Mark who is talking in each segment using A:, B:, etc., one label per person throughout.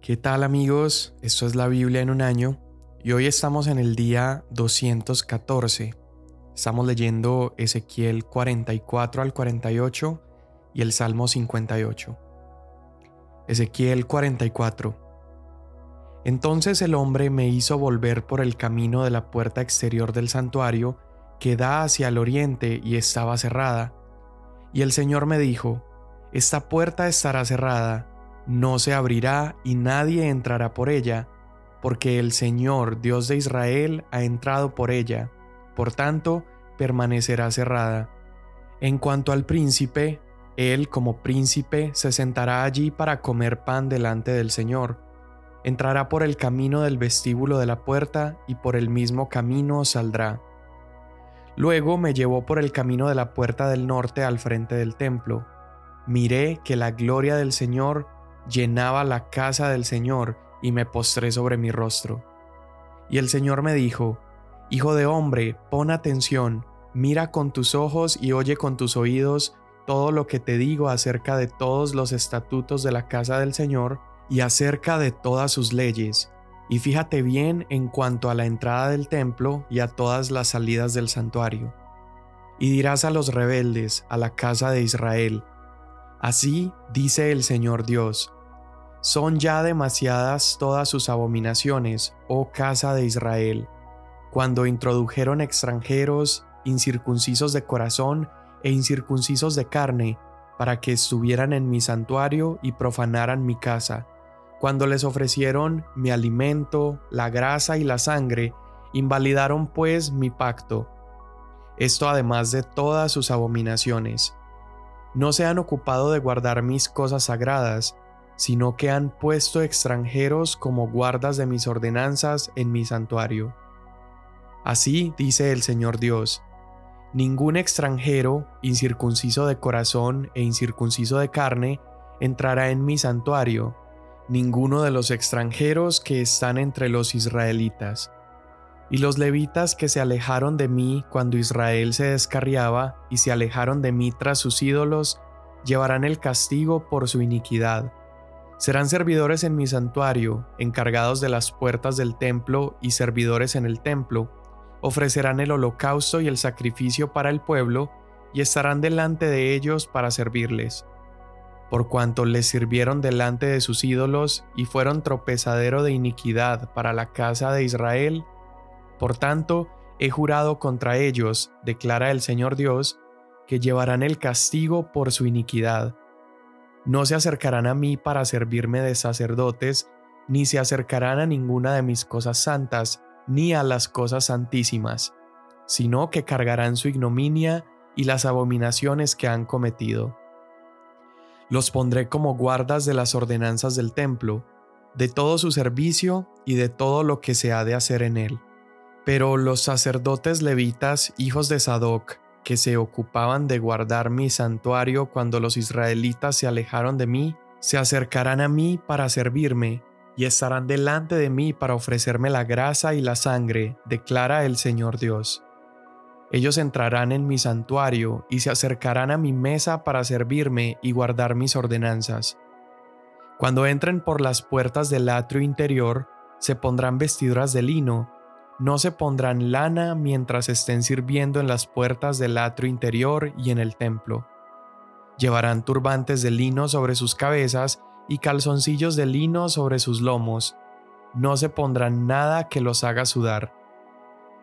A: ¿Qué tal amigos? Esto es la Biblia en un año y hoy estamos en el día 214. Estamos leyendo Ezequiel 44 al 48 y el Salmo 58. Ezequiel 44. Entonces el hombre me hizo volver por el camino de la puerta exterior del santuario que da hacia el oriente y estaba cerrada. Y el Señor me dijo, Esta puerta estará cerrada no se abrirá y nadie entrará por ella, porque el Señor, Dios de Israel, ha entrado por ella, por tanto, permanecerá cerrada. En cuanto al príncipe, él como príncipe se sentará allí para comer pan delante del Señor. Entrará por el camino del vestíbulo de la puerta y por el mismo camino saldrá. Luego me llevó por el camino de la puerta del norte al frente del templo. Miré que la gloria del Señor llenaba la casa del Señor y me postré sobre mi rostro. Y el Señor me dijo, Hijo de hombre, pon atención, mira con tus ojos y oye con tus oídos todo lo que te digo acerca de todos los estatutos de la casa del Señor y acerca de todas sus leyes, y fíjate bien en cuanto a la entrada del templo y a todas las salidas del santuario. Y dirás a los rebeldes, a la casa de Israel, Así dice el Señor Dios, son ya demasiadas todas sus abominaciones, oh casa de Israel, cuando introdujeron extranjeros, incircuncisos de corazón e incircuncisos de carne, para que estuvieran en mi santuario y profanaran mi casa, cuando les ofrecieron mi alimento, la grasa y la sangre, invalidaron pues mi pacto. Esto además de todas sus abominaciones. No se han ocupado de guardar mis cosas sagradas, sino que han puesto extranjeros como guardas de mis ordenanzas en mi santuario. Así dice el Señor Dios, ningún extranjero, incircunciso de corazón e incircunciso de carne, entrará en mi santuario, ninguno de los extranjeros que están entre los israelitas. Y los levitas que se alejaron de mí cuando Israel se descarriaba y se alejaron de mí tras sus ídolos, llevarán el castigo por su iniquidad Serán servidores en mi santuario, encargados de las puertas del templo y servidores en el templo. Ofrecerán el holocausto y el sacrificio para el pueblo, y estarán delante de ellos para servirles. Por cuanto les sirvieron delante de sus ídolos y fueron tropezadero de iniquidad para la casa de Israel, por tanto, he jurado contra ellos, declara el Señor Dios, que llevarán el castigo por su iniquidad no se acercarán a mí para servirme de sacerdotes, ni se acercarán a ninguna de mis cosas santas, ni a las cosas santísimas, sino que cargarán su ignominia y las abominaciones que han cometido. Los pondré como guardas de las ordenanzas del templo, de todo su servicio y de todo lo que se ha de hacer en él. Pero los sacerdotes levitas, hijos de Sadoc, que se ocupaban de guardar mi santuario cuando los israelitas se alejaron de mí, se acercarán a mí para servirme, y estarán delante de mí para ofrecerme la grasa y la sangre, declara el Señor Dios. Ellos entrarán en mi santuario y se acercarán a mi mesa para servirme y guardar mis ordenanzas. Cuando entren por las puertas del atrio interior, se pondrán vestiduras de lino, no se pondrán lana mientras estén sirviendo en las puertas del atrio interior y en el templo. Llevarán turbantes de lino sobre sus cabezas y calzoncillos de lino sobre sus lomos. No se pondrán nada que los haga sudar.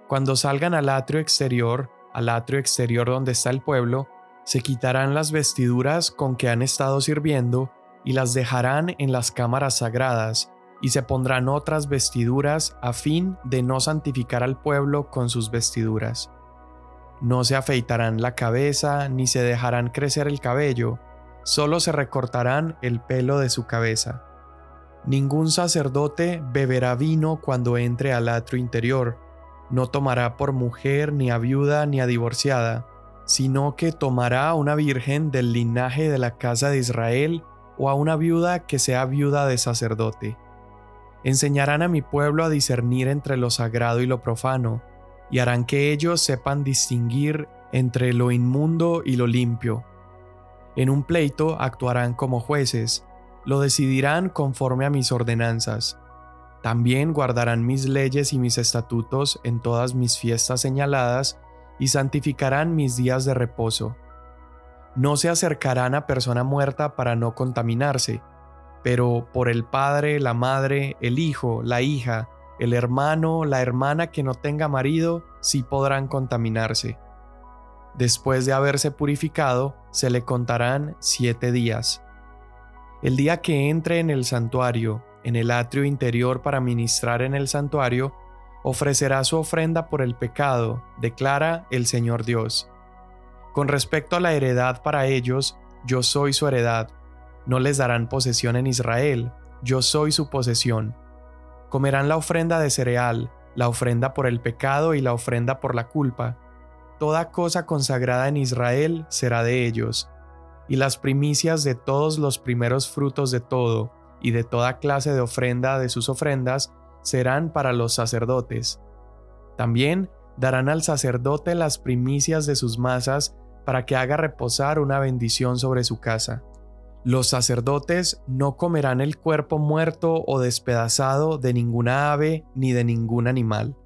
A: Cuando salgan al atrio exterior, al atrio exterior donde está el pueblo, se quitarán las vestiduras con que han estado sirviendo y las dejarán en las cámaras sagradas, y se pondrán otras vestiduras a fin de no santificar al pueblo con sus vestiduras. No se afeitarán la cabeza ni se dejarán crecer el cabello, solo se recortarán el pelo de su cabeza. Ningún sacerdote beberá vino cuando entre al atrio interior, no tomará por mujer ni a viuda ni a divorciada, sino que tomará a una virgen del linaje de la casa de Israel o a una viuda que sea viuda de sacerdote Enseñarán a mi pueblo a discernir entre lo sagrado y lo profano, y harán que ellos sepan distinguir entre lo inmundo y lo limpio. En un pleito actuarán como jueces, lo decidirán conforme a mis ordenanzas. También guardarán mis leyes y mis estatutos en todas mis fiestas señaladas y santificarán mis días de reposo. No se acercarán a persona muerta para no contaminarse, pero por el padre, la madre, el hijo, la hija, el hermano, la hermana que no tenga marido, sí podrán contaminarse. Después de haberse purificado, se le contarán siete días. El día que entre en el santuario, en el atrio interior para ministrar en el santuario, ofrecerá su ofrenda por el pecado, declara el Señor Dios. Con respecto a la heredad para ellos, yo soy su heredad. No les darán posesión en Israel, yo soy su posesión. Comerán la ofrenda de cereal, la ofrenda por el pecado y la ofrenda por la culpa. Toda cosa consagrada en Israel será de ellos, y las primicias de todos los primeros frutos de todo, y de toda clase de ofrenda de sus ofrendas, serán para los sacerdotes. También darán al sacerdote las primicias de sus masas para que haga reposar una bendición sobre su casa. Los sacerdotes no comerán el cuerpo muerto o despedazado de ninguna ave ni de ningún animal.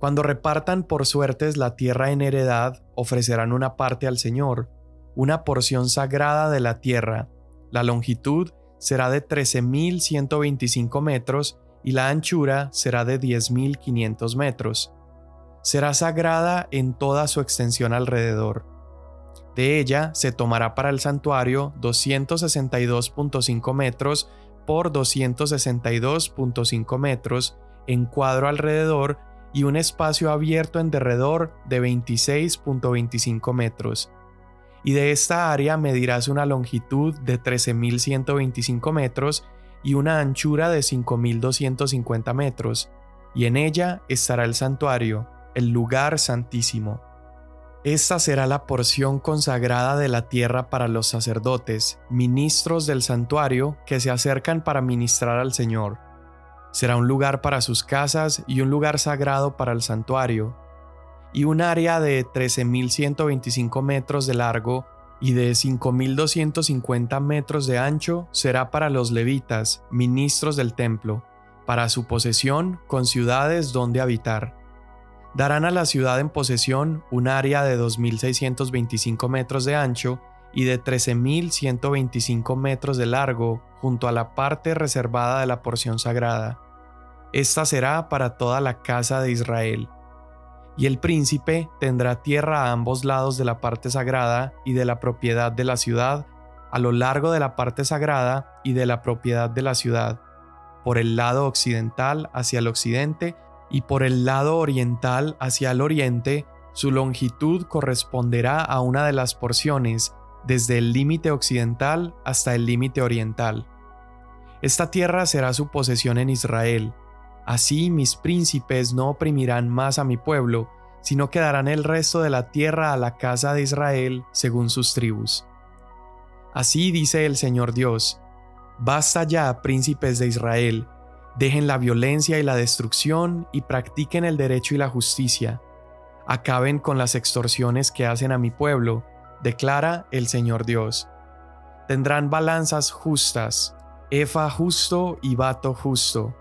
A: Cuando repartan por suertes la tierra en heredad, ofrecerán una parte al Señor, una porción sagrada de la tierra. La longitud será de 13.125 metros y la anchura será de 10.500 metros será sagrada en toda su extensión alrededor. De ella se tomará para el santuario 262.5 metros por 262.5 metros en cuadro alrededor y un espacio abierto en derredor de 26.25 metros. Y de esta área medirás una longitud de 13.125 metros y una anchura de 5.250 metros, y en ella estará el santuario, el lugar santísimo. Esta será la porción consagrada de la tierra para los sacerdotes, ministros del santuario que se acercan para ministrar al Señor. Será un lugar para sus casas y un lugar sagrado para el santuario, y un área de 13.125 metros de largo y de 5.250 metros de ancho será para los levitas, ministros del templo, para su posesión con ciudades donde habitar darán a la ciudad en posesión un área de 2.625 metros de ancho y de 13.125 metros de largo junto a la parte reservada de la porción sagrada. Esta será para toda la casa de Israel. Y el príncipe tendrá tierra a ambos lados de la parte sagrada y de la propiedad de la ciudad, a lo largo de la parte sagrada y de la propiedad de la ciudad, por el lado occidental hacia el occidente y por el lado oriental hacia el oriente, su longitud corresponderá a una de las porciones, desde el límite occidental hasta el límite oriental. Esta tierra será su posesión en Israel. Así mis príncipes no oprimirán más a mi pueblo, sino que darán el resto de la tierra a la casa de Israel según sus tribus. Así dice el Señor Dios, Basta ya, príncipes de Israel, Dejen la violencia y la destrucción y practiquen el derecho y la justicia. Acaben con las extorsiones que hacen a mi pueblo, declara el Señor Dios. Tendrán balanzas justas, efa justo y vato justo.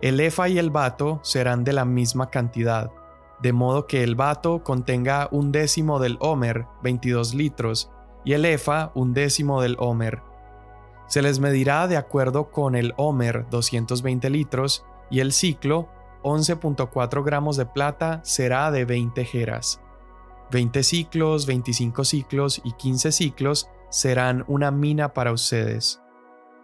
A: El efa y el vato serán de la misma cantidad, de modo que el vato contenga un décimo del homer, 22 litros, y el efa un décimo del homer, se les medirá de acuerdo con el Homer 220 litros y el ciclo 11.4 gramos de plata será de 20 jeras. 20 ciclos, 25 ciclos y 15 ciclos serán una mina para ustedes.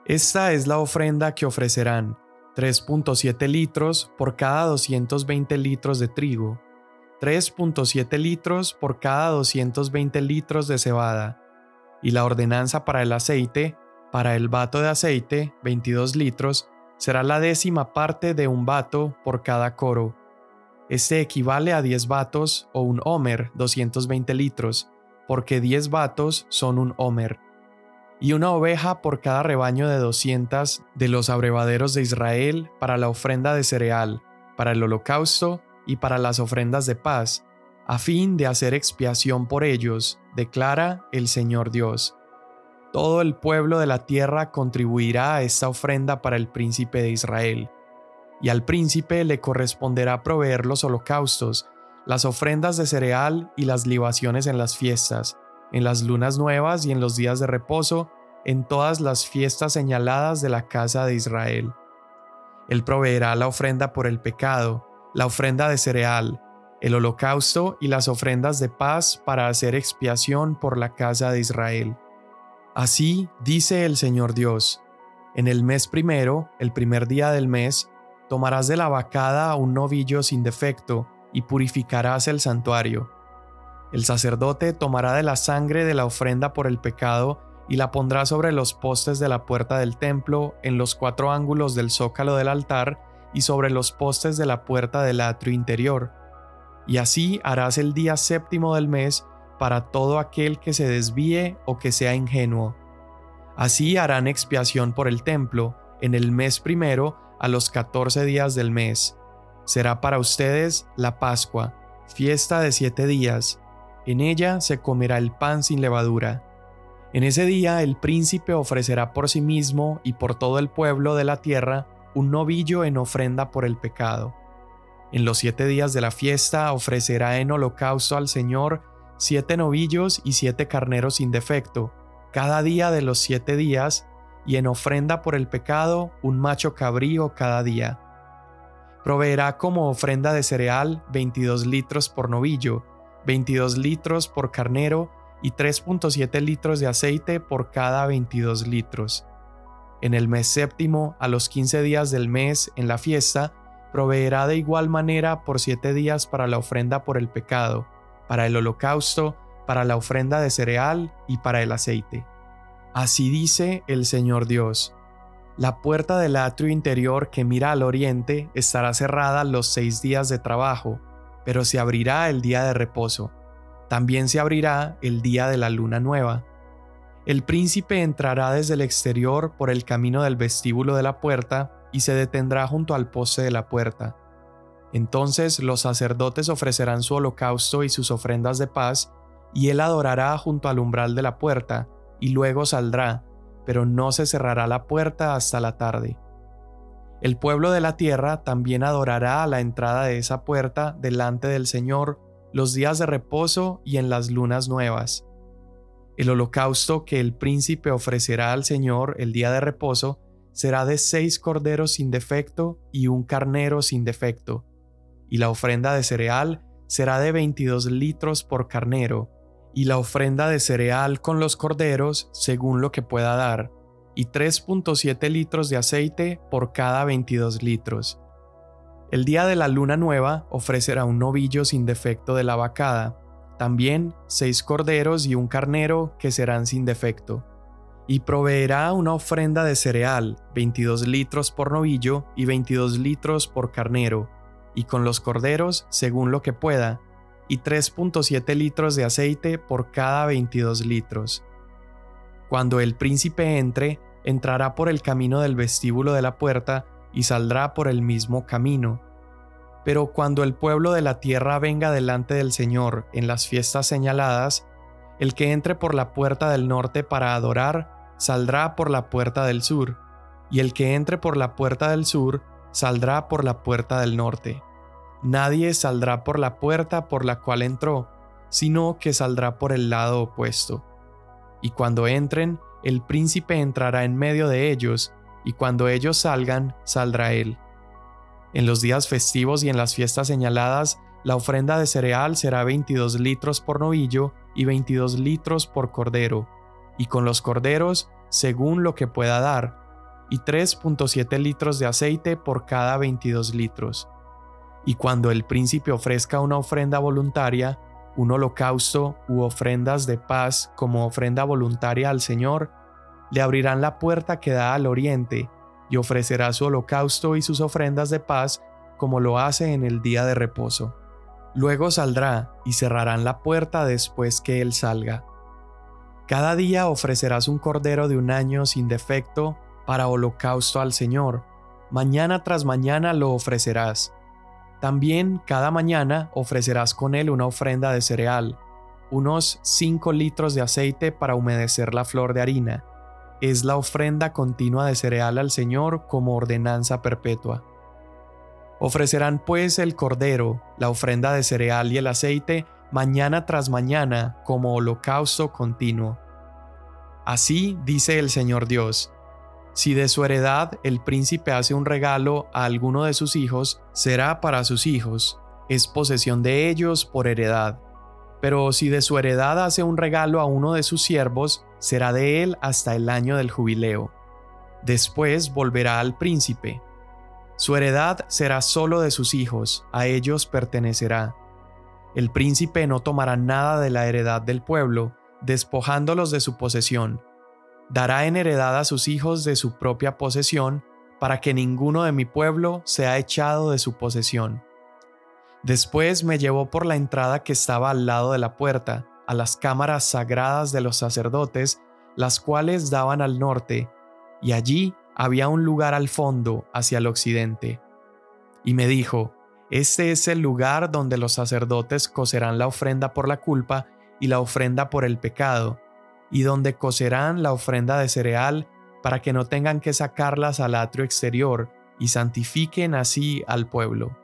A: Esta es la ofrenda que ofrecerán, 3.7 litros por cada 220 litros de trigo, 3.7 litros por cada 220 litros de cebada, y la ordenanza para el aceite para el vato de aceite, 22 litros, será la décima parte de un vato por cada coro. Este equivale a 10 vatos o un homer, 220 litros, porque 10 vatos son un homer. Y una oveja por cada rebaño de 200 de los abrevaderos de Israel para la ofrenda de cereal, para el holocausto y para las ofrendas de paz, a fin de hacer expiación por ellos, declara el Señor Dios todo el pueblo de la tierra contribuirá a esta ofrenda para el príncipe de Israel. Y al príncipe le corresponderá proveer los holocaustos, las ofrendas de cereal y las libaciones en las fiestas, en las lunas nuevas y en los días de reposo, en todas las fiestas señaladas de la casa de Israel. Él proveerá la ofrenda por el pecado, la ofrenda de cereal, el holocausto y las ofrendas de paz para hacer expiación por la casa de Israel. Así dice el Señor Dios, en el mes primero, el primer día del mes, tomarás de la vacada un novillo sin defecto y purificarás el santuario. El sacerdote tomará de la sangre de la ofrenda por el pecado y la pondrá sobre los postes de la puerta del templo, en los cuatro ángulos del zócalo del altar y sobre los postes de la puerta del atrio interior. Y así harás el día séptimo del mes para todo aquel que se desvíe o que sea ingenuo. Así harán expiación por el templo en el mes primero a los catorce días del mes. Será para ustedes la Pascua, fiesta de siete días. En ella se comerá el pan sin levadura. En ese día el príncipe ofrecerá por sí mismo y por todo el pueblo de la tierra un novillo en ofrenda por el pecado. En los siete días de la fiesta ofrecerá en holocausto al Señor siete novillos y siete carneros sin defecto, cada día de los siete días, y en ofrenda por el pecado un macho cabrío cada día. Proveerá como ofrenda de cereal 22 litros por novillo, 22 litros por carnero y 3.7 litros de aceite por cada 22 litros. En el mes séptimo, a los 15 días del mes, en la fiesta, proveerá de igual manera por siete días para la ofrenda por el pecado, para el holocausto, para la ofrenda de cereal y para el aceite. Así dice el Señor Dios. La puerta del atrio interior que mira al oriente estará cerrada los seis días de trabajo, pero se abrirá el día de reposo. También se abrirá el día de la luna nueva. El príncipe entrará desde el exterior por el camino del vestíbulo de la puerta y se detendrá junto al poste de la puerta. Entonces los sacerdotes ofrecerán su holocausto y sus ofrendas de paz, y él adorará junto al umbral de la puerta, y luego saldrá, pero no se cerrará la puerta hasta la tarde. El pueblo de la tierra también adorará a la entrada de esa puerta delante del Señor los días de reposo y en las lunas nuevas. El holocausto que el príncipe ofrecerá al Señor el día de reposo será de seis corderos sin defecto y un carnero sin defecto y la ofrenda de cereal será de 22 litros por carnero, y la ofrenda de cereal con los corderos según lo que pueda dar, y 3.7 litros de aceite por cada 22 litros. El día de la luna nueva ofrecerá un novillo sin defecto de la vacada, también seis corderos y un carnero que serán sin defecto. Y proveerá una ofrenda de cereal, 22 litros por novillo y 22 litros por carnero, y con los corderos según lo que pueda, y 3.7 litros de aceite por cada 22 litros. Cuando el príncipe entre, entrará por el camino del vestíbulo de la puerta y saldrá por el mismo camino. Pero cuando el pueblo de la tierra venga delante del Señor en las fiestas señaladas, el que entre por la puerta del norte para adorar, saldrá por la puerta del sur, y el que entre por la puerta del sur, saldrá por la puerta del norte. Nadie saldrá por la puerta por la cual entró, sino que saldrá por el lado opuesto. Y cuando entren, el príncipe entrará en medio de ellos, y cuando ellos salgan, saldrá él. En los días festivos y en las fiestas señaladas, la ofrenda de cereal será 22 litros por novillo y 22 litros por cordero, y con los corderos, según lo que pueda dar, y 3.7 litros de aceite por cada 22 litros. Y cuando el príncipe ofrezca una ofrenda voluntaria, un holocausto u ofrendas de paz como ofrenda voluntaria al Señor, le abrirán la puerta que da al oriente y ofrecerá su holocausto y sus ofrendas de paz como lo hace en el día de reposo. Luego saldrá y cerrarán la puerta después que él salga. Cada día ofrecerás un cordero de un año sin defecto para holocausto al Señor. Mañana tras mañana lo ofrecerás. También cada mañana ofrecerás con él una ofrenda de cereal. unos 5 litros de aceite para humedecer la flor de harina. Es la ofrenda continua de cereal al Señor como ordenanza perpetua. Ofrecerán pues el cordero, la ofrenda de cereal y el aceite mañana tras mañana como holocausto continuo. Así dice el Señor Dios, si de su heredad el príncipe hace un regalo a alguno de sus hijos, será para sus hijos, es posesión de ellos por heredad. Pero si de su heredad hace un regalo a uno de sus siervos, será de él hasta el año del jubileo. Después volverá al príncipe. Su heredad será solo de sus hijos, a ellos pertenecerá. El príncipe no tomará nada de la heredad del pueblo, despojándolos de su posesión. Dará en heredad a sus hijos de su propia posesión, para que ninguno de mi pueblo sea echado de su posesión. Después me llevó por la entrada que estaba al lado de la puerta, a las cámaras sagradas de los sacerdotes, las cuales daban al norte, y allí había un lugar al fondo, hacia el occidente. Y me dijo, Este es el lugar donde los sacerdotes cocerán la ofrenda por la culpa y la ofrenda por el pecado, y donde cocerán la ofrenda de cereal, para que no tengan que sacarlas al atrio exterior, y santifiquen así al pueblo.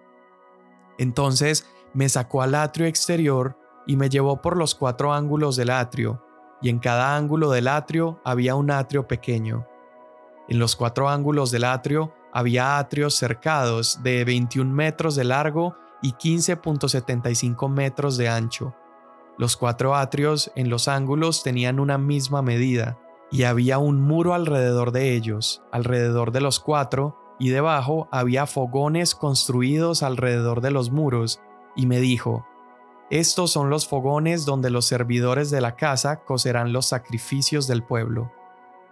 A: Entonces me sacó al atrio exterior y me llevó por los cuatro ángulos del atrio, y en cada ángulo del atrio había un atrio pequeño. En los cuatro ángulos del atrio había atrios cercados de 21 metros de largo y 15.75 metros de ancho. Los cuatro atrios en los ángulos tenían una misma medida, y había un muro alrededor de ellos, alrededor de los cuatro, y debajo había fogones construidos alrededor de los muros, y me dijo, Estos son los fogones donde los servidores de la casa cocerán los sacrificios del pueblo.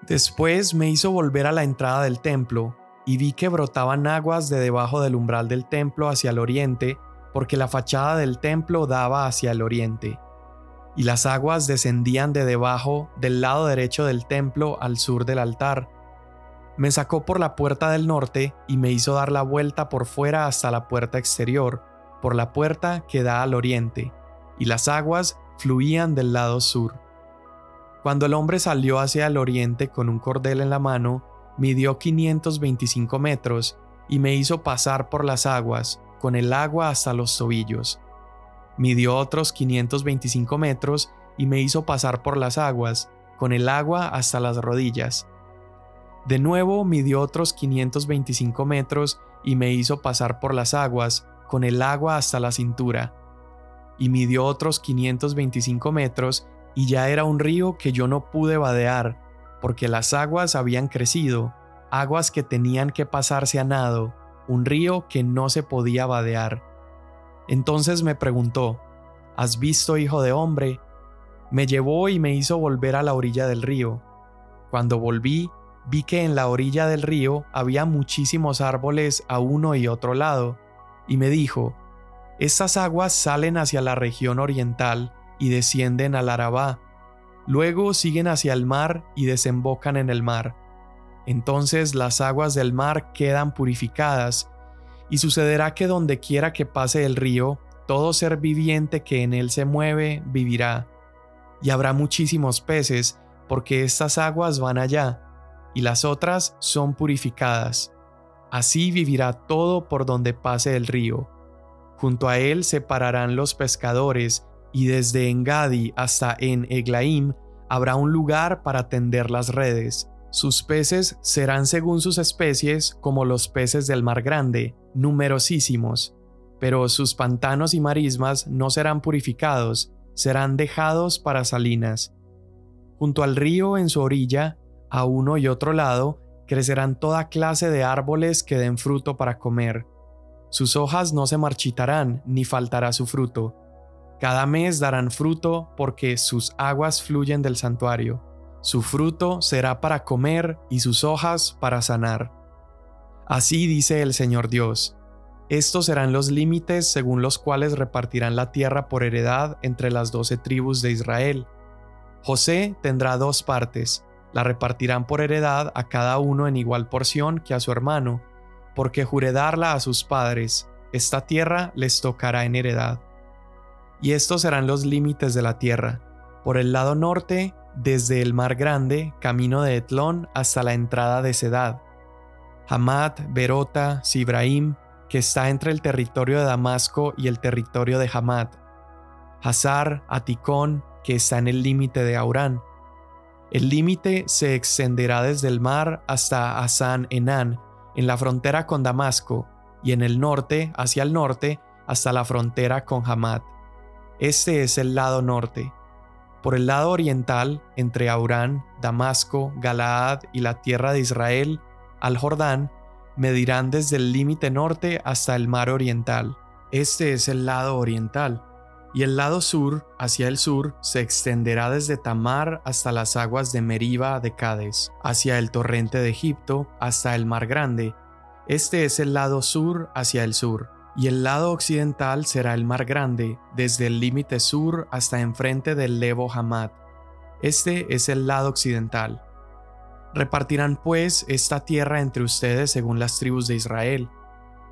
A: Después me hizo volver a la entrada del templo, y vi que brotaban aguas de debajo del umbral del templo hacia el oriente, porque la fachada del templo daba hacia el oriente. Y las aguas descendían de debajo del lado derecho del templo al sur del altar, me sacó por la puerta del norte y me hizo dar la vuelta por fuera hasta la puerta exterior, por la puerta que da al oriente, y las aguas fluían del lado sur. Cuando el hombre salió hacia el oriente con un cordel en la mano, midió 525 metros y me hizo pasar por las aguas, con el agua hasta los tobillos. Midió otros 525 metros y me hizo pasar por las aguas, con el agua hasta las rodillas de nuevo midió otros 525 metros y me hizo pasar por las aguas, con el agua hasta la cintura. Y midió otros 525 metros y ya era un río que yo no pude vadear, porque las aguas habían crecido, aguas que tenían que pasarse a nado, un río que no se podía vadear. Entonces me preguntó, ¿Has visto, hijo de hombre? Me llevó y me hizo volver a la orilla del río. Cuando volví, vi que en la orilla del río había muchísimos árboles a uno y otro lado, y me dijo, Estas aguas salen hacia la región oriental y descienden al Arabá, luego siguen hacia el mar y desembocan en el mar. Entonces las aguas del mar quedan purificadas, y sucederá que donde quiera que pase el río, todo ser viviente que en él se mueve vivirá. Y habrá muchísimos peces, porque estas aguas van allá, y las otras son purificadas. Así vivirá todo por donde pase el río. Junto a él se pararán los pescadores, y desde Engadi hasta en Eglaim habrá un lugar para tender las redes. Sus peces serán según sus especies como los peces del mar grande, numerosísimos, pero sus pantanos y marismas no serán purificados, serán dejados para salinas. Junto al río en su orilla a uno y otro lado crecerán toda clase de árboles que den fruto para comer. Sus hojas no se marchitarán, ni faltará su fruto. Cada mes darán fruto porque sus aguas fluyen del santuario. Su fruto será para comer y sus hojas para sanar. Así dice el Señor Dios. Estos serán los límites según los cuales repartirán la tierra por heredad entre las doce tribus de Israel. José tendrá dos partes, la repartirán por heredad a cada uno en igual porción que a su hermano, porque juré darla a sus padres, esta tierra les tocará en heredad. Y estos serán los límites de la tierra. Por el lado norte, desde el mar grande, camino de Etlón hasta la entrada de Sedad. Hamat, Berota, Sibraim, que está entre el territorio de Damasco y el territorio de Hamat. Hazar, Aticón, que está en el límite de Aurán. El límite se extenderá desde el mar hasta Asan Enán, en la frontera con Damasco, y en el norte, hacia el norte, hasta la frontera con Hamat. Este es el lado norte. Por el lado oriental, entre Aurán, Damasco, Galaad y la tierra de Israel, al Jordán, medirán desde el límite norte hasta el mar oriental. Este es el lado oriental. Y el lado sur, hacia el sur, se extenderá desde Tamar hasta las aguas de Meriba de Cades, hacia el torrente de Egipto, hasta el mar grande. Este es el lado sur hacia el sur y el lado occidental será el mar grande, desde el límite sur hasta enfrente del Lebo Hamad. Este es el lado occidental. Repartirán pues esta tierra entre ustedes según las tribus de Israel.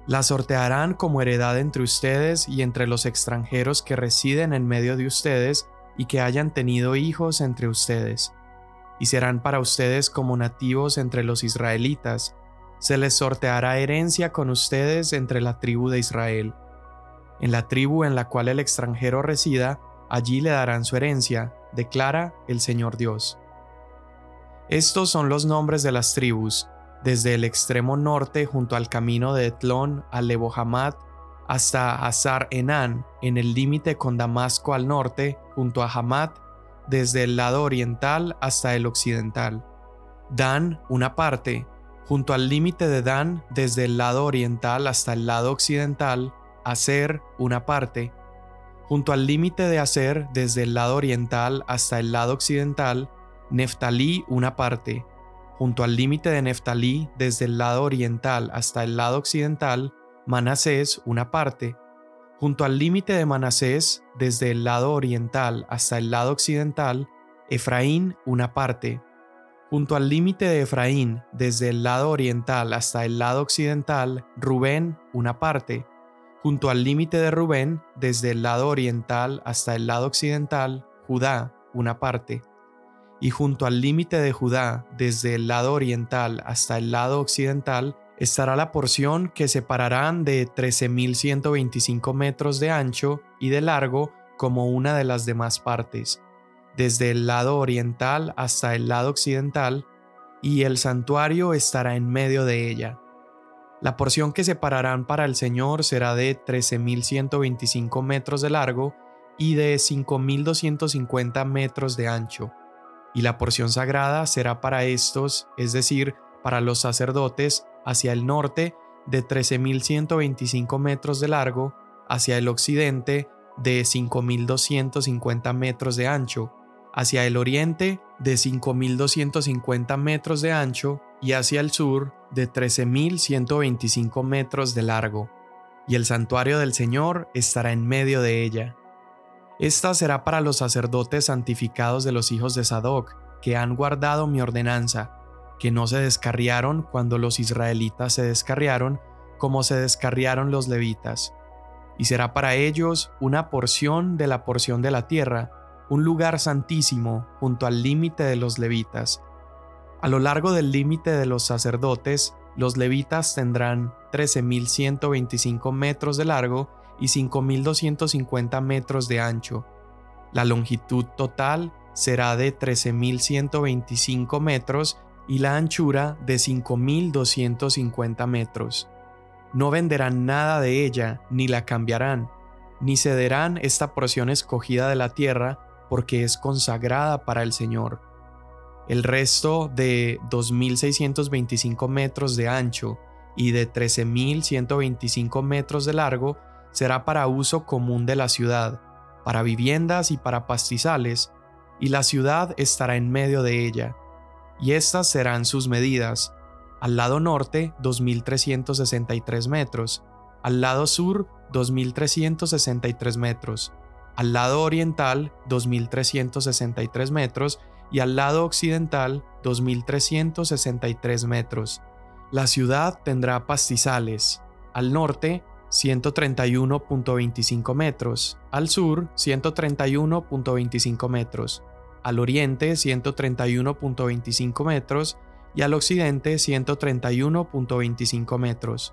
A: La sortearán como heredad entre ustedes y entre los extranjeros que residen en medio de ustedes y que hayan tenido hijos entre ustedes. Y serán para ustedes como nativos entre los israelitas, se les sorteará herencia con ustedes entre la tribu de Israel. En la tribu en la cual el extranjero resida, allí le darán su herencia, declara el Señor Dios. Estos son los nombres de las tribus, desde el extremo norte junto al camino de Etlón al Lebohamat hasta Azar Enán, en el límite con Damasco al norte, junto a Hamat, desde el lado oriental hasta el occidental. Dan, una parte, junto al límite de Dan desde el lado oriental hasta el lado occidental, Aser una parte, junto al límite de Aser desde el lado oriental hasta el lado occidental, Neftalí una parte, junto al límite de Neftalí desde el lado oriental hasta el lado occidental, Manasés una parte, junto al límite de Manasés desde el lado oriental hasta el lado occidental, Efraín una parte, Junto al límite de Efraín, desde el lado oriental hasta el lado occidental, Rubén, una parte. Junto al límite de Rubén, desde el lado oriental hasta el lado occidental, Judá, una parte. Y junto al límite de Judá, desde el lado oriental hasta el lado occidental, estará la porción que separarán de 13.125 metros de ancho y de largo como una de las demás partes desde el lado oriental hasta el lado occidental, y el santuario estará en medio de ella. La porción que separarán para el Señor será de 13.125 metros de largo y de 5.250 metros de ancho, y la porción sagrada será para estos, es decir, para los sacerdotes, hacia el norte de 13.125 metros de largo, hacia el occidente de 5.250 metros de ancho, hacia el oriente de 5.250 metros de ancho y hacia el sur de 13.125 metros de largo, y el santuario del Señor estará en medio de ella. Esta será para los sacerdotes santificados de los hijos de Sadoc, que han guardado mi ordenanza, que no se descarriaron cuando los israelitas se descarriaron, como se descarriaron los levitas. Y será para ellos una porción de la porción de la tierra, un lugar santísimo junto al límite de los levitas. A lo largo del límite de los sacerdotes, los levitas tendrán 13.125 metros de largo y 5.250 metros de ancho. La longitud total será de 13.125 metros y la anchura de 5.250 metros. No venderán nada de ella, ni la cambiarán, ni cederán esta porción escogida de la tierra porque es consagrada para el Señor. El resto de 2.625 metros de ancho y de 13.125 metros de largo será para uso común de la ciudad, para viviendas y para pastizales, y la ciudad estará en medio de ella. Y estas serán sus medidas. Al lado norte, 2.363 metros, al lado sur, 2.363 metros, al lado oriental 2.363 metros y al lado occidental 2.363 metros. La ciudad tendrá pastizales, al norte 131.25 metros, al sur 131.25 metros, al oriente 131.25 metros y al occidente 131.25 metros.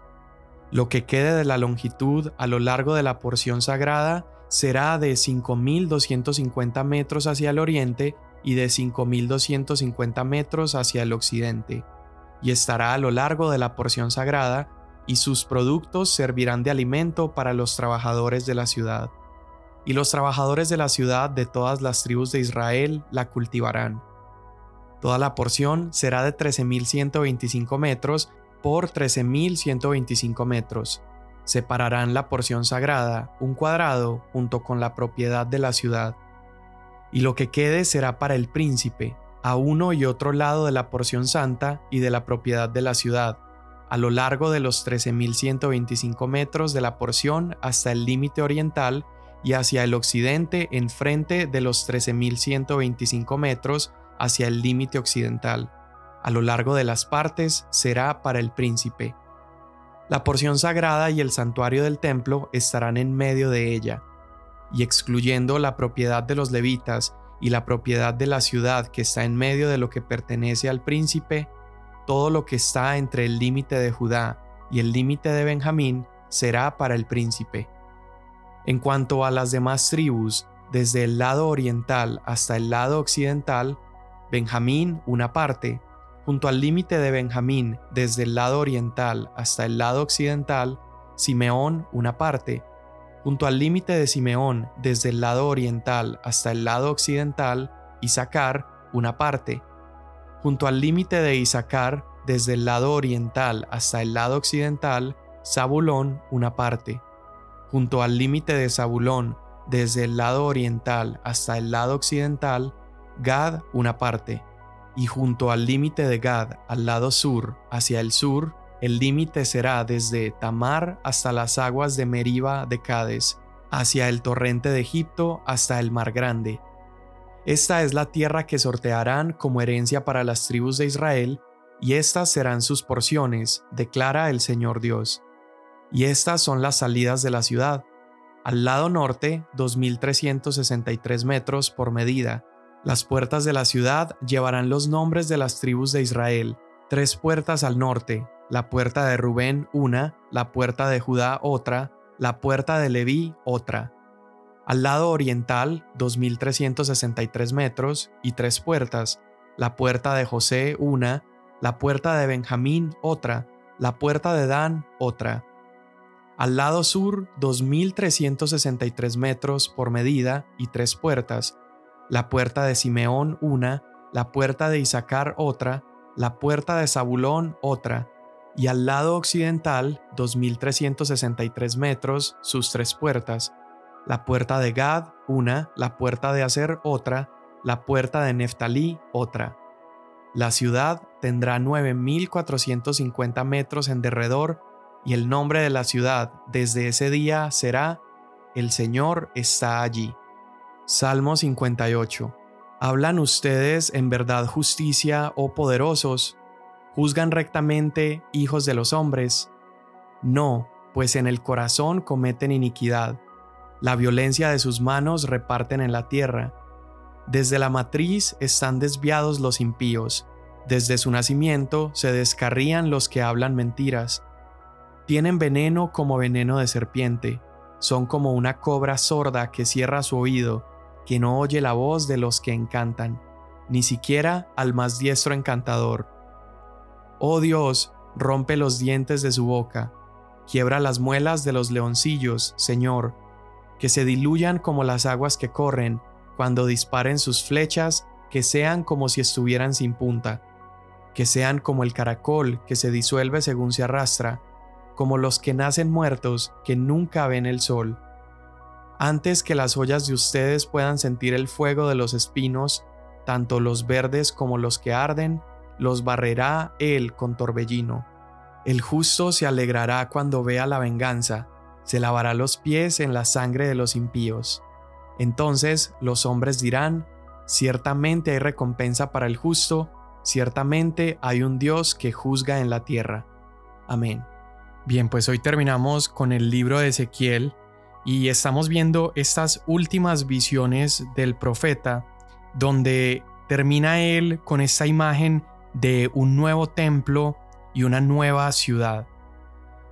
A: Lo que quede de la longitud a lo largo de la porción sagrada será de 5.250 metros hacia el oriente y de 5.250 metros hacia el occidente, y estará a lo largo de la porción sagrada, y sus productos servirán de alimento para los trabajadores de la ciudad. Y los trabajadores de la ciudad de todas las tribus de Israel la cultivarán. Toda la porción será de 13.125 metros por 13.125 metros. Separarán la porción sagrada, un cuadrado, junto con la propiedad de la ciudad. Y lo que quede será para el príncipe, a uno y otro lado de la porción santa y de la propiedad de la ciudad, a lo largo de los 13.125 metros de la porción hasta el límite oriental y hacia el occidente en frente de los 13.125 metros hacia el límite occidental. A lo largo de las partes será para el príncipe. La porción sagrada y el santuario del templo estarán en medio de ella, y excluyendo la propiedad de los levitas y la propiedad de la ciudad que está en medio de lo que pertenece al príncipe, todo lo que está entre el límite de Judá y el límite de Benjamín será para el príncipe. En cuanto a las demás tribus, desde el lado oriental hasta el lado occidental, Benjamín una parte, junto al límite de Benjamín desde el lado oriental hasta el lado occidental, Simeón una parte, junto al límite de Simeón desde el lado oriental hasta el lado occidental, Isaacar una parte, junto al límite de Isaacar, desde el lado oriental hasta el lado occidental, Zabulón una parte. Junto al límite de Zabulón, desde el lado oriental hasta el lado occidental, Gad una parte. Y junto al límite de Gad, al lado sur, hacia el sur, el límite será desde Tamar hasta las aguas de Meriba de Cades, hacia el torrente de Egipto hasta el mar grande, esta es la tierra que sortearán como herencia para las tribus de Israel, y estas serán sus porciones, declara el Señor Dios. Y estas son las salidas de la ciudad. Al lado norte, 2.363 metros por medida. Las puertas de la ciudad llevarán los nombres de las tribus de Israel. Tres puertas al norte, la puerta de Rubén una, la puerta de Judá otra, la puerta de Leví otra al lado oriental, 2.363 metros y tres puertas, la puerta de José una, la puerta de Benjamín otra, la puerta de Dan otra. Al lado sur, 2.363 metros por medida y tres puertas, la puerta de Simeón una, la puerta de Isaacar otra, la puerta de Zabulón otra, y al lado occidental, 2.363 metros, sus tres puertas, la puerta de Gad una, la puerta de Aser otra, la puerta de Neftalí otra. La ciudad tendrá 9.450 metros en derredor y el nombre de la ciudad desde ese día será El Señor está allí. Salmo 58. ¿Hablan ustedes en verdad justicia, oh poderosos? ¿Juzgan rectamente, hijos de los hombres? No, pues en el corazón cometen iniquidad la violencia de sus manos reparten en la tierra. Desde la matriz están desviados los impíos, desde su nacimiento se descarrían los que hablan mentiras. Tienen veneno como veneno de serpiente, son como una cobra sorda que cierra su oído, que no oye la voz de los que encantan, ni siquiera al más diestro encantador. Oh Dios, rompe los dientes de su boca, quiebra las muelas de los leoncillos, Señor, que se diluyan como las aguas que corren, cuando disparen sus flechas, que sean como si estuvieran sin punta, que sean como el caracol que se disuelve según se arrastra, como los que nacen muertos que nunca ven el sol. Antes que las ollas de ustedes puedan sentir el fuego de los espinos, tanto los verdes como los que arden, los barrerá él con torbellino. El justo se alegrará cuando vea la venganza, se lavará los pies en la sangre de los impíos. Entonces los hombres dirán, ciertamente hay recompensa para el justo, ciertamente hay un Dios que juzga en la tierra. Amén. Bien, pues hoy terminamos con el libro de Ezequiel y estamos viendo estas últimas visiones del profeta donde termina él con esta imagen de un nuevo templo y una nueva ciudad.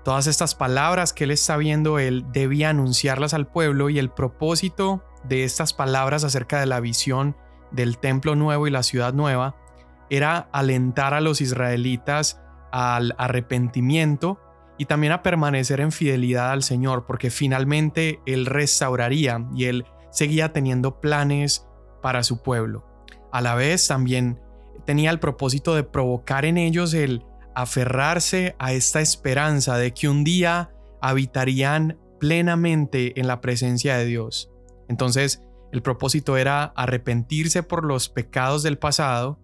A: Todas estas palabras que él está viendo, él debía anunciarlas al pueblo y el propósito de estas palabras acerca de la visión del templo nuevo y la ciudad nueva era alentar a los israelitas al arrepentimiento y también a permanecer en fidelidad al Señor, porque finalmente Él restauraría y Él seguía teniendo planes para su pueblo. A la vez también tenía el propósito de provocar en ellos el aferrarse a esta esperanza de que un día habitarían plenamente en la presencia de Dios. Entonces, el propósito era arrepentirse por los pecados del pasado,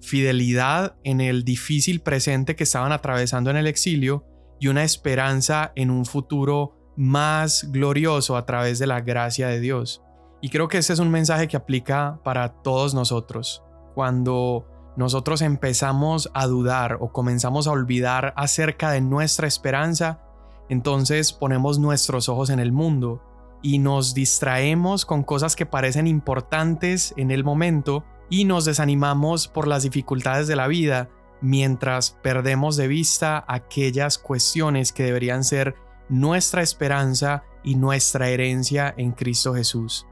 A: fidelidad en el difícil presente que estaban atravesando en el exilio y una esperanza en un futuro más glorioso a través de la gracia de Dios. Y creo que ese es un mensaje que aplica para todos nosotros. Cuando nosotros empezamos a dudar o comenzamos a olvidar acerca de nuestra esperanza, entonces ponemos nuestros ojos en el mundo y nos distraemos con cosas que parecen importantes en el momento y nos desanimamos por las dificultades de la vida mientras perdemos de vista aquellas cuestiones que deberían ser nuestra esperanza y nuestra herencia en Cristo Jesús.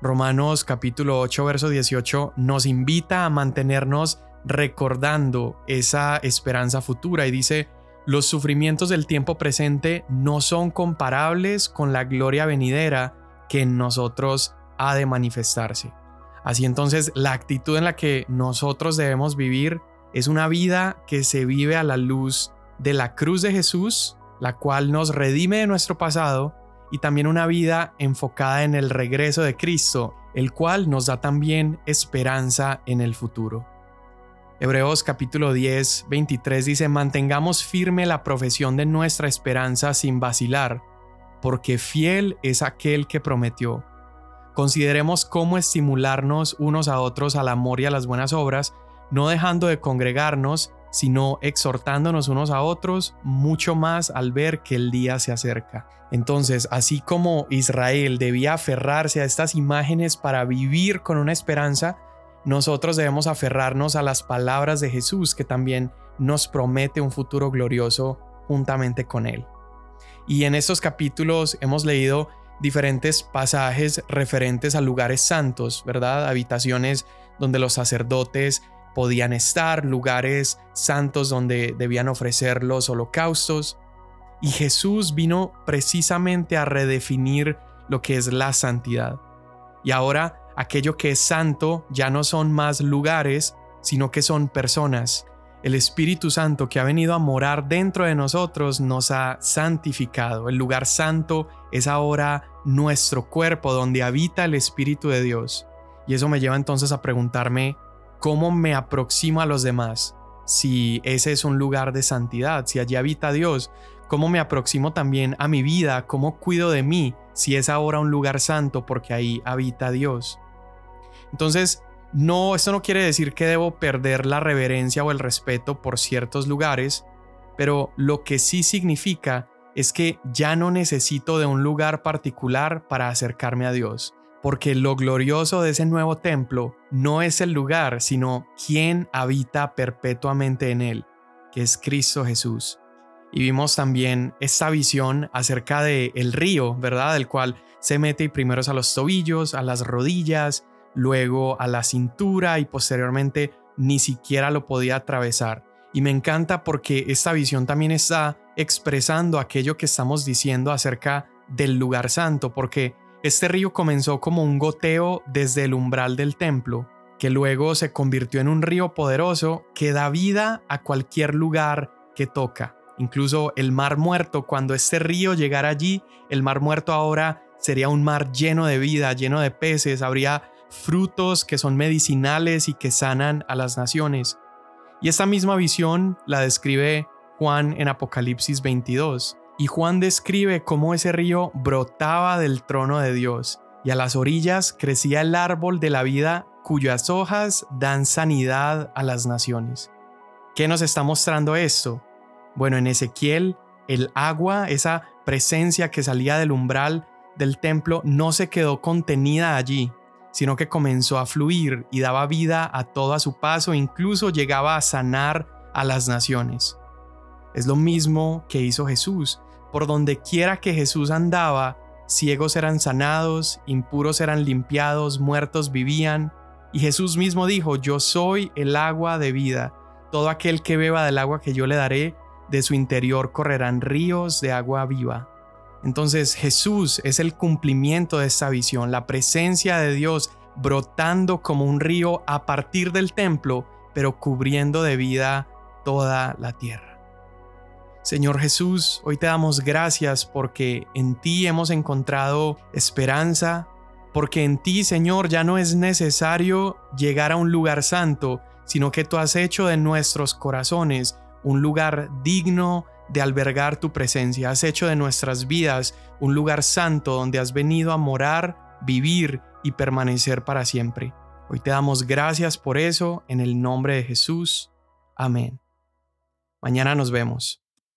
A: Romanos capítulo 8 verso 18 nos invita a mantenernos recordando esa esperanza futura y dice, los sufrimientos del tiempo presente no son comparables con la gloria venidera que en nosotros ha de manifestarse. Así entonces, la actitud en la que nosotros debemos vivir es una vida que se vive a la luz de la cruz de Jesús, la cual nos redime de nuestro pasado, y también una vida enfocada en el regreso de Cristo, el cual nos da también esperanza en el futuro. Hebreos capítulo 10, 23 dice, mantengamos firme la profesión de nuestra esperanza sin vacilar, porque fiel es aquel que prometió. Consideremos cómo estimularnos unos a otros al amor y a las buenas obras, no dejando de congregarnos, sino exhortándonos unos a otros, mucho más al ver que el día se acerca. Entonces, así como Israel debía aferrarse a estas imágenes para vivir con una esperanza, nosotros debemos aferrarnos a las palabras de Jesús que también nos promete un futuro glorioso juntamente con Él. Y en estos capítulos hemos leído diferentes pasajes referentes a lugares santos, ¿verdad? Habitaciones donde los sacerdotes podían estar, lugares santos donde debían ofrecer los holocaustos. Y Jesús vino precisamente a redefinir lo que es la santidad. Y ahora aquello que es santo ya no son más lugares, sino que son personas. El Espíritu Santo que ha venido a morar dentro de nosotros nos ha santificado. El lugar santo es ahora nuestro cuerpo donde habita el Espíritu de Dios. Y eso me lleva entonces a preguntarme, cómo me aproximo a los demás. Si ese es un lugar de santidad, si allí habita Dios, cómo me aproximo también a mi vida, cómo cuido de mí, si es ahora un lugar santo porque ahí habita Dios. Entonces, no, esto no quiere decir que debo perder la reverencia o el respeto por ciertos lugares, pero lo que sí significa es que ya no necesito de un lugar particular para acercarme a Dios porque lo glorioso de ese nuevo templo no es el lugar, sino quien habita perpetuamente en él, que es Cristo Jesús. Y vimos también esta visión acerca de el río, ¿verdad? Del cual se mete primero a los tobillos, a las rodillas, luego a la cintura y posteriormente ni siquiera lo podía atravesar. Y me encanta porque esta visión también está expresando aquello que estamos diciendo acerca del lugar santo, porque este río comenzó como un goteo desde el umbral del templo, que luego se convirtió en un río poderoso que da vida a cualquier lugar que toca. Incluso el mar muerto, cuando este río llegara allí, el mar muerto ahora sería un mar lleno de vida, lleno de peces, habría frutos que son medicinales y que sanan a las naciones. Y esta misma visión la describe Juan en Apocalipsis 22. Y Juan describe cómo ese río brotaba del trono de Dios y a las orillas crecía el árbol de la vida cuyas hojas dan sanidad a las naciones. ¿Qué nos está mostrando esto? Bueno, en Ezequiel el agua, esa presencia que salía del umbral del templo, no se quedó contenida allí, sino que comenzó a fluir y daba vida a todo a su paso, incluso llegaba a sanar a las naciones. Es lo mismo que hizo Jesús. Por donde quiera que Jesús andaba, ciegos eran sanados, impuros eran limpiados, muertos vivían. Y Jesús mismo dijo, yo soy el agua de vida. Todo aquel que beba del agua que yo le daré, de su interior correrán ríos de agua viva. Entonces Jesús es el cumplimiento de esta visión, la presencia de Dios brotando como un río a partir del templo, pero cubriendo de vida toda la tierra. Señor Jesús, hoy te damos gracias porque en ti hemos encontrado esperanza, porque en ti, Señor, ya no es necesario llegar a un lugar santo, sino que tú has hecho de nuestros corazones un lugar digno de albergar tu presencia, has hecho de nuestras vidas un lugar santo donde has venido a morar, vivir y permanecer para siempre. Hoy te damos gracias por eso, en el nombre de Jesús. Amén. Mañana nos vemos.